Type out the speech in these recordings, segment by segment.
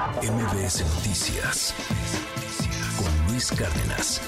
MBS Noticias con Luis Cárdenas.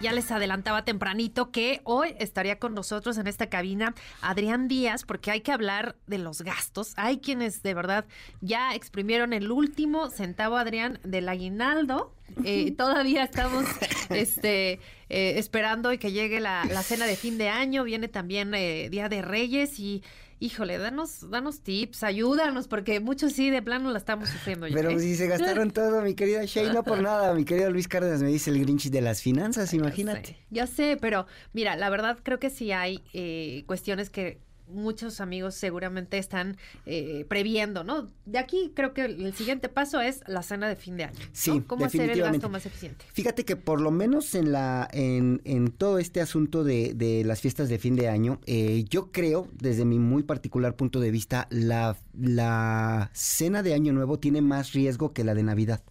Ya les adelantaba tempranito que hoy estaría con nosotros en esta cabina Adrián Díaz, porque hay que hablar de los gastos. Hay quienes de verdad ya exprimieron el último centavo, Adrián, del aguinaldo. Eh, todavía estamos este, eh, esperando y que llegue la, cena de fin de año. Viene también eh, Día de Reyes y híjole, danos, danos tips, ayúdanos, porque muchos sí de plano la estamos sufriendo ya. Pero ¿eh? si se gastaron todo, mi querida Shay, no por nada, mi querido Luis Cárdenas me dice el Grinch de las finanzas, imagínate. Ya sé, pero mira, la verdad creo que sí hay eh, cuestiones que muchos amigos seguramente están eh, previendo, ¿no? De aquí creo que el siguiente paso es la cena de fin de año. Sí, ¿Cómo hacer el gasto más eficiente? Fíjate que por lo menos en la en, en todo este asunto de, de, las fiestas de fin de año, eh, yo creo, desde mi muy particular punto de vista, la, la cena de Año Nuevo tiene más riesgo que la de Navidad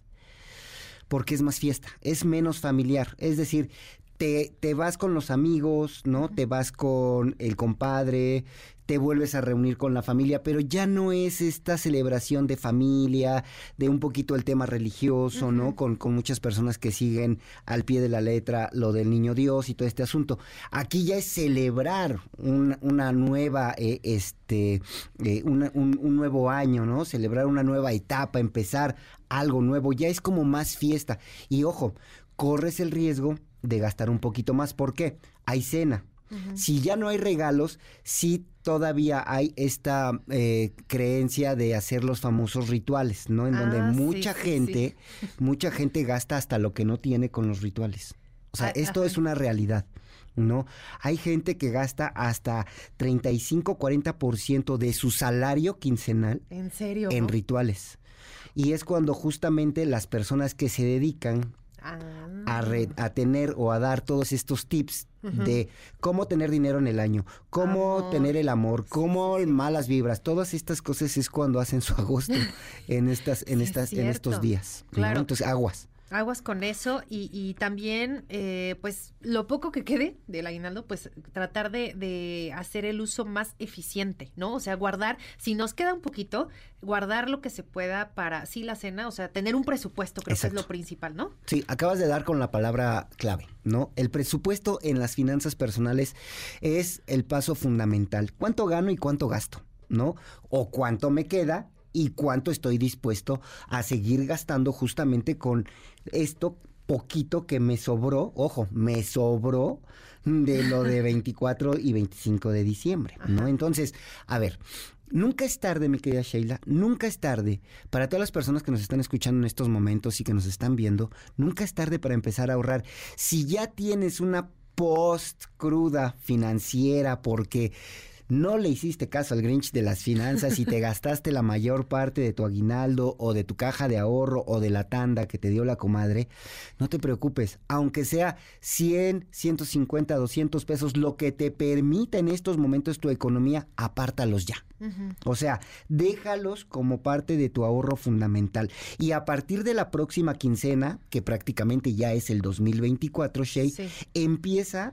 porque es más fiesta, es menos familiar. Es decir, te, te, vas con los amigos, ¿no? Te vas con el compadre, te vuelves a reunir con la familia, pero ya no es esta celebración de familia, de un poquito el tema religioso, ¿no? Con, con, muchas personas que siguen al pie de la letra lo del niño Dios y todo este asunto. Aquí ya es celebrar una nueva, eh, este, eh, un, un nuevo año, ¿no? Celebrar una nueva etapa, empezar algo nuevo, ya es como más fiesta. Y ojo, corres el riesgo de gastar un poquito más. ¿Por qué? Hay cena. Si ya no hay regalos, sí todavía hay esta eh, creencia de hacer los famosos rituales, ¿no? En donde Ah, mucha sí, gente, mucha gente gasta hasta lo que no tiene con los rituales. O sea, Ah, esto ajá. es una realidad. ¿No? Hay gente que gasta hasta 35-40% de su salario quincenal En serio. en ¿no? rituales. Y es cuando justamente las personas que se dedican Ah. a, re- a tener o a dar todos estos tips de cómo tener dinero en el año, cómo Amor. tener el amor, cómo malas vibras, todas estas cosas es cuando hacen su agosto en estas, en Sí, es estas, en estos días. ¿no? Claro. Entonces, aguas. Aguas con eso y, y también, eh, pues, lo poco que quede del aguinaldo, pues, tratar de, de hacer el uso más eficiente, ¿no? O sea, guardar, si nos queda un poquito, guardar lo que se pueda para, sí, la cena, o sea, tener un presupuesto, creo que es lo principal, ¿no? Sí, acabas de dar con la palabra clave, ¿no? El presupuesto en las finanzas personales es el paso fundamental. ¿Cuánto gano y cuánto gasto? ¿No? O cuánto me queda y cuánto estoy dispuesto a seguir gastando justamente con esto poquito que me sobró, ojo, me sobró de lo de 24 y 25 de diciembre, ¿no? Entonces, a ver, Nunca es tarde, mi querida Sheila, nunca es tarde para todas las personas que nos están escuchando en estos momentos y que nos están viendo, nunca es tarde para empezar a ahorrar. Si ya tienes una post cruda financiera porque no le hiciste caso al Grinch de las finanzas y te gastaste la mayor parte de tu aguinaldo o de tu caja de ahorro o de la tanda que te dio la comadre, no te preocupes, aunque sea 100, 150, 200 pesos, lo que te permita en estos momentos tu economía, apártalos ya. O sea, déjalos como parte de tu ahorro fundamental. Y a partir de la próxima quincena, que prácticamente ya es el 2024, Shay, Sí. empieza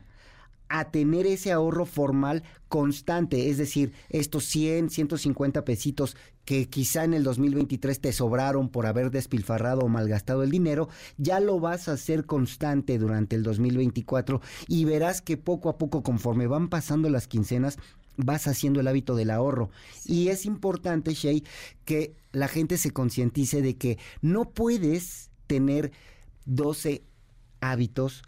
a tener ese ahorro formal constante, es decir, estos 100, 150 pesitos que quizá en el 2023 te sobraron por haber despilfarrado o malgastado el dinero, ya lo vas a hacer constante durante el 2024 y verás que poco a poco conforme van pasando las quincenas vas haciendo el hábito del ahorro. Y es importante, Shay, que la gente se concientice de que no puedes tener 12 hábitos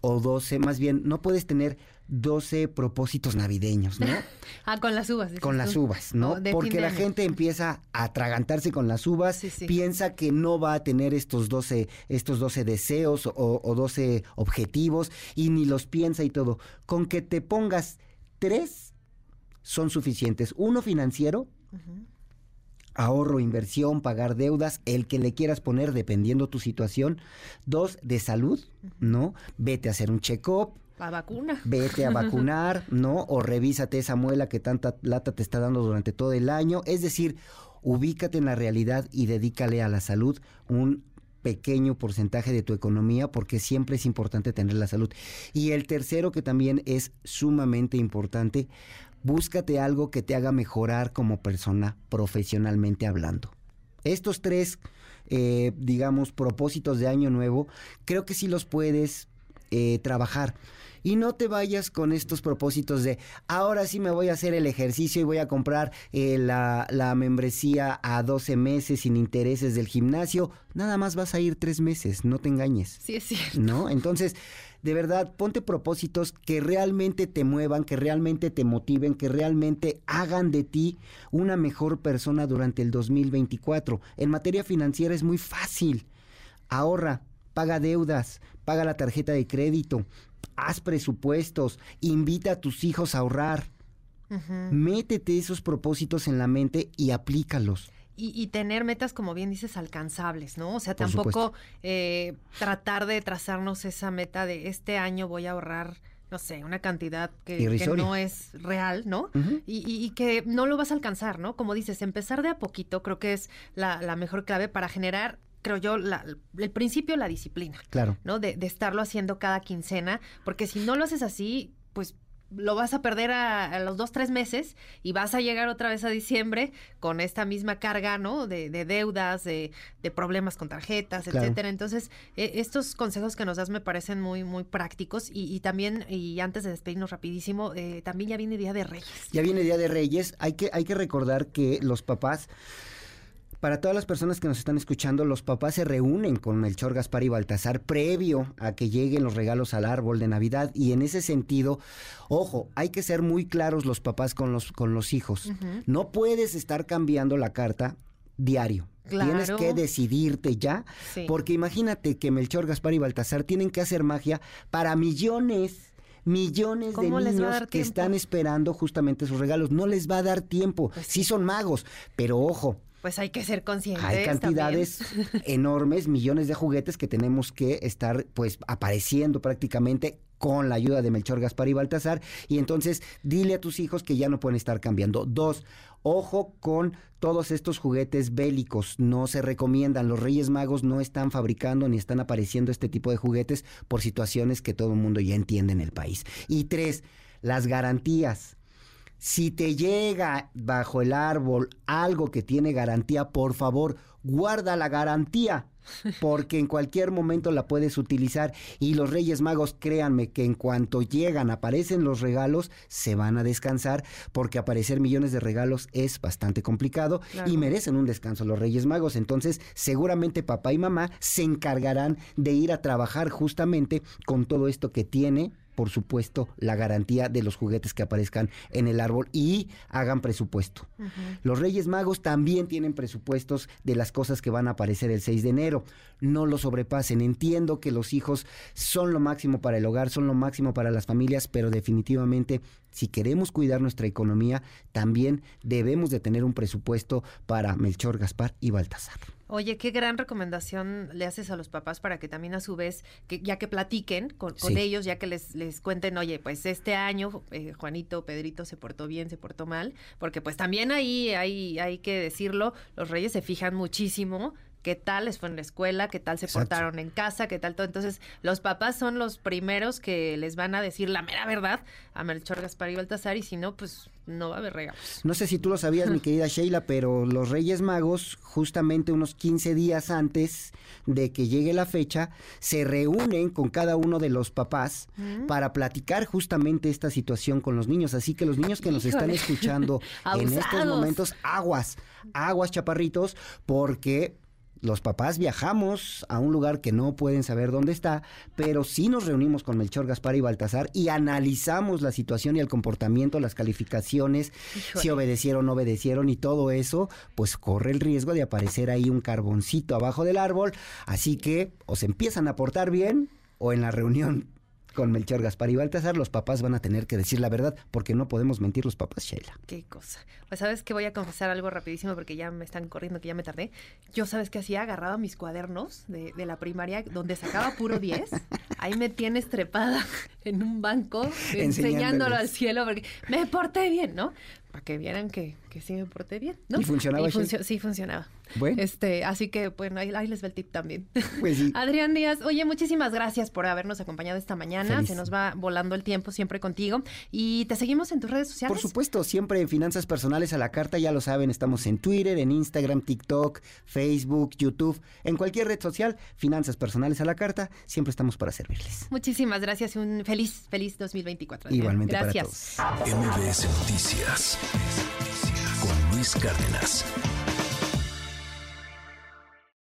o 12, más bien, no puedes tener 12 propósitos navideños, ¿no? Ah, con las uvas. con las uvas, ¿no? Oh, Porque la gente empieza a atragantarse con las uvas, Sí, sí. piensa que no va a tener estos 12, estos 12 deseos o, o 12 objetivos y ni los piensa y todo. Con que te pongas tres son suficientes. Uno financiero, ahorro, inversión, pagar deudas, el que le quieras poner dependiendo tu situación. Dos, de salud, ¿no? Vete a hacer un check-up, La vacuna. vete a vacunar, ¿no? O revísate esa muela que tanta lata te está dando durante todo el año. Es decir, ubícate en la realidad y dedícale a la salud un pequeño porcentaje de tu economía porque siempre es importante tener la salud. Y el tercero que también es sumamente importante, búscate algo que te haga mejorar como persona profesionalmente hablando. Estos tres, eh, digamos, propósitos de año nuevo, creo que sí los puedes eh, trabajar. Y no te vayas con estos propósitos de ahora sí me voy a hacer el ejercicio y voy a comprar eh, la, la, membresía a 12 meses sin intereses del gimnasio. Nada más vas a ir tres meses, no te engañes. Sí, es cierto. ¿No? Entonces, de verdad, ponte propósitos que realmente te muevan, que realmente te motiven, que realmente hagan de ti una mejor persona durante el 2024. En materia financiera es muy fácil. Ahorra, paga deudas, paga la tarjeta de crédito, haz presupuestos, invita a tus hijos a ahorrar. Métete esos propósitos en la mente y aplícalos. Y, tener metas, como bien dices, alcanzables, ¿no? O sea, tampoco eh, tratar de trazarnos esa meta de este año voy a ahorrar no sé, una cantidad que, no es real, ¿no? y, que no lo vas a alcanzar, ¿no? Como dices, empezar de a poquito creo que es la, la mejor clave para generar creo yo, la, el principio, la disciplina. Claro. ¿No? De, de, estarlo haciendo cada quincena, porque si no lo haces así, pues lo vas a perder a, los dos, tres meses y vas a llegar otra vez a diciembre con esta misma carga, ¿no? De, de deudas, de, de, problemas con tarjetas, etcétera. Entonces, e, estos consejos que nos das me parecen muy, muy prácticos y, y también, y antes de despedirnos rapidísimo, eh, también ya viene Día de Reyes. Ya viene Día de Reyes. Hay que, hay que recordar que los papás para todas las personas que nos están escuchando, los papás se reúnen con Melchor, Gaspar y Baltasar previo a que lleguen los regalos al árbol de Navidad y en ese sentido, ojo, hay que ser muy claros los papás con los, con los hijos. No puedes estar cambiando la carta diario. Tienes que decidirte ya, porque imagínate que Melchor, Gaspar y Baltasar tienen que hacer magia para millones millones de niños que están esperando justamente sus regalos. No les va a dar tiempo. Pues sí. son magos, pero ojo, pues hay que ser conscientes. Hay cantidades enormes, millones de juguetes que tenemos que estar pues apareciendo prácticamente con la ayuda de Melchor, Gaspar y Baltasar. Y entonces dile a tus hijos que ya no pueden estar cambiando. Dos, ojo con todos estos juguetes bélicos. No se recomiendan. Los Reyes Magos no están fabricando ni están apareciendo este tipo de juguetes por situaciones que todo el mundo ya entiende en el país. Y tres, las garantías si te llega bajo el árbol algo que tiene garantía, por favor, guarda la garantía, porque en cualquier momento la puedes utilizar. Y los Reyes Magos, créanme que en cuanto llegan, aparecen los regalos, se van a descansar, porque aparecer millones de regalos es bastante complicado y merecen un descanso los Reyes Magos. Entonces, seguramente papá y mamá se encargarán de ir a trabajar justamente con todo esto que tiene por supuesto, la garantía de los juguetes que aparezcan en el árbol y hagan presupuesto. Los Reyes Magos también tienen presupuestos de las cosas que van a aparecer el 6 de enero. No lo sobrepasen. Entiendo que los hijos son lo máximo para el hogar, son lo máximo para las familias, pero definitivamente si queremos cuidar nuestra economía, también debemos de tener un presupuesto para Melchor, Gaspar y Baltasar. Oye, qué gran recomendación le haces a los papás para que también a su vez, que ya que platiquen con, ellos, ya que les, les cuenten, oye, pues este año eh, Juanito, Pedrito se portó bien, se portó mal, porque pues también ahí hay, hay que decirlo, los reyes se fijan muchísimo qué tal les fue en la escuela, qué tal se portaron en casa, qué tal todo. Entonces, los papás son los primeros que les van a decir la mera verdad a Melchor, Gaspar y Baltasar, y si no, pues no va a haber regalos. No sé si tú lo sabías, mi querida Sheila, pero los Reyes Magos, justamente unos 15 días antes de que llegue la fecha, se reúnen con cada uno de los papás mm. para platicar justamente esta situación con los niños. Así que los niños que nos están escuchando en estos momentos, aguas, aguas chaparritos, porque los papás viajamos a un lugar que no pueden saber dónde está, pero sí nos reunimos con Melchor, Gaspar y Baltasar y analizamos la situación y el comportamiento, las calificaciones, si obedecieron, no obedecieron y todo eso, pues corre el riesgo de aparecer ahí un carboncito abajo del árbol. Así que o se empiezan a portar bien o en la reunión con Melchor, Gaspar y Baltasar, los papás van a tener que decir la verdad porque no podemos mentir los papás, Sheila. Qué cosa. Pues sabes que voy a confesar algo rapidísimo porque ya me están corriendo, que ya me tardé. Yo sabes que hacía agarraba mis cuadernos de, la primaria donde sacaba puro 10. Ahí me tienes trepada en un banco enseñándolo al cielo porque me porté bien, ¿no? Para que vieran que que sí me porté bien, ¿no? ¿Y funcionaba, Y funcio- sí, funcionaba. Bueno. Este, así que, bueno, ahí, ahí les va el tip también. Pues sí. Adrián Díaz, oye, muchísimas gracias por habernos acompañado esta mañana. Feliz. Se nos va volando el tiempo siempre contigo. Y te seguimos en tus redes sociales. Por supuesto, siempre en Finanzas Personales a la Carta, ya lo saben, estamos en Twitter, en Instagram, TikTok, Facebook, YouTube, en cualquier red social, Finanzas Personales a la Carta, siempre estamos para servirles. Muchísimas gracias y un feliz, feliz 2024. Adrián. Igualmente para gracias. todos. MBS Noticias con Luis Cárdenas.